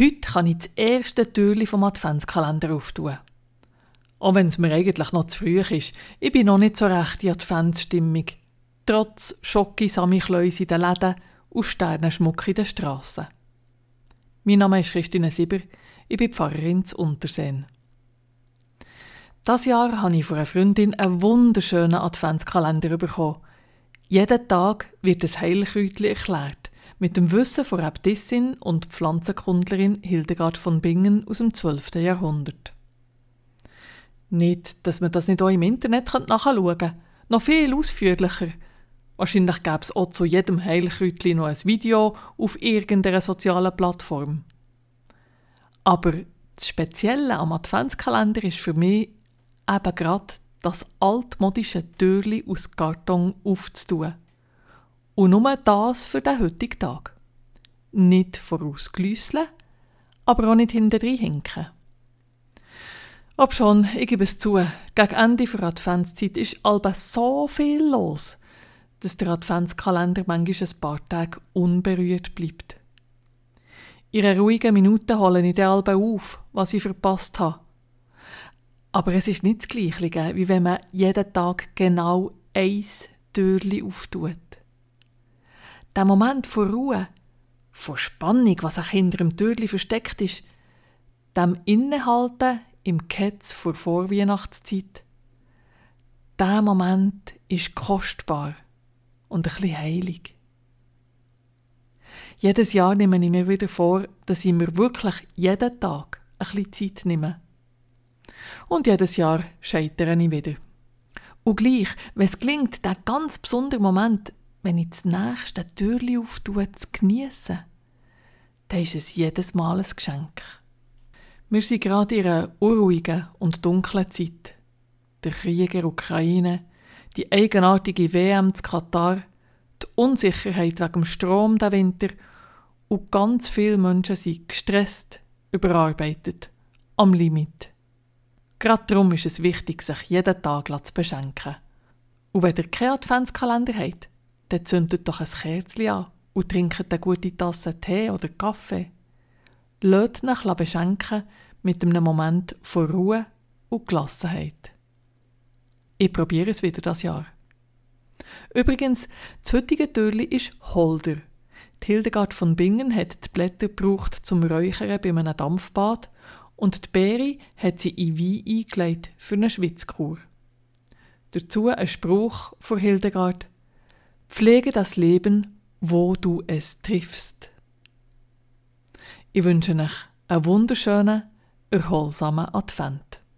Heute kann ich das erste Türchen vom Adventskalender auftun. Auch wenn es mir eigentlich noch zu früh ist, ich bin noch nicht so recht in Adventsstimmung. Trotz Schocki Samichlöuse in den Läden und Sternenschmuck in den Strassen. Mein Name ist Christine Sieber, ich bin Pfarrerin zu Unterseen. Das Jahr habe ich von einer Freundin einen wunderschönen Adventskalender bekommen. Jeden Tag wird ein Heilkräutchen erklärt, mit dem Wissen von Äbtissin und Pflanzenkundlerin Hildegard von Bingen aus dem 12. Jahrhundert. Nicht, dass man das nicht auch im Internet nachschauen könnte, noch viel ausführlicher. Wahrscheinlich gäbe es auch zu jedem Heilkräutchen noch ein Video auf irgendeiner sozialen Plattform. Aber das Spezielle am Adventskalender ist für mich eben gerade das altmodische Türli aus Karton aufzutun. Und nur das für den heutigen Tag. Nicht vorausgelüsseln, aber auch nicht hinterdrein hinken. Ob schon, ich gebe es zu, gegen Ende der Adventszeit ist alba so viel los, dass der Adventskalender manchmal ein paar Tage unberührt bleibt. Ihre ruhigen Minuten holen ich dann alba auf, was ich verpasst habe aber es ist nicht das Gleiche, wie wenn man jeden Tag genau eins Türli auftut. Der Moment von Ruhe, von Spannung, was auch hinter dem Türli versteckt ist, dem Innehalten im Ketz vor Vorweihnachtszeit, der Moment ist kostbar und ein bisschen heilig. Jedes Jahr nehme ich mir wieder vor, dass ich mir wirklich jeden Tag ein bisschen Zeit nehme und jedes Jahr scheitere ich wieder. Und gleich, wenn es gelingt, der ganz besondere Moment, wenn ich das nächste Türchen auftue, zu geniessen, dann ist es jedes Mal ein Geschenk. Wir sind gerade in einer unruhigen und dunklen Zeit. Der Krieg in der Ukraine, die eigenartige WM zu Katar, die Unsicherheit wegen dem Strom der Winter und ganz viele Menschen sind gestresst, überarbeitet, am Limit. Gerade darum ist es wichtig, sich jeden Tag zu beschenken. Und wenn ihr keinen Adventskalender habt, dann zündet doch ein Kerzchen an und trinkt eine gute Tasse Tee oder Kaffee. Lasst euch beschenken mit einem Moment von Ruhe und Gelassenheit. Ich probiere es wieder das Jahr. Übrigens, das heutige Türli ist Holder. Die Hildegard von Bingen hat die Blätter gebraucht zum Räuchern bei einem Dampfbad und die Beere hat sie in Wein eingelegt für eine Schwitzkur. Dazu ein Spruch von Hildegard: Pflege das Leben, wo du es triffst. Ich wünsche euch einen wunderschönen, erholsamen Advent.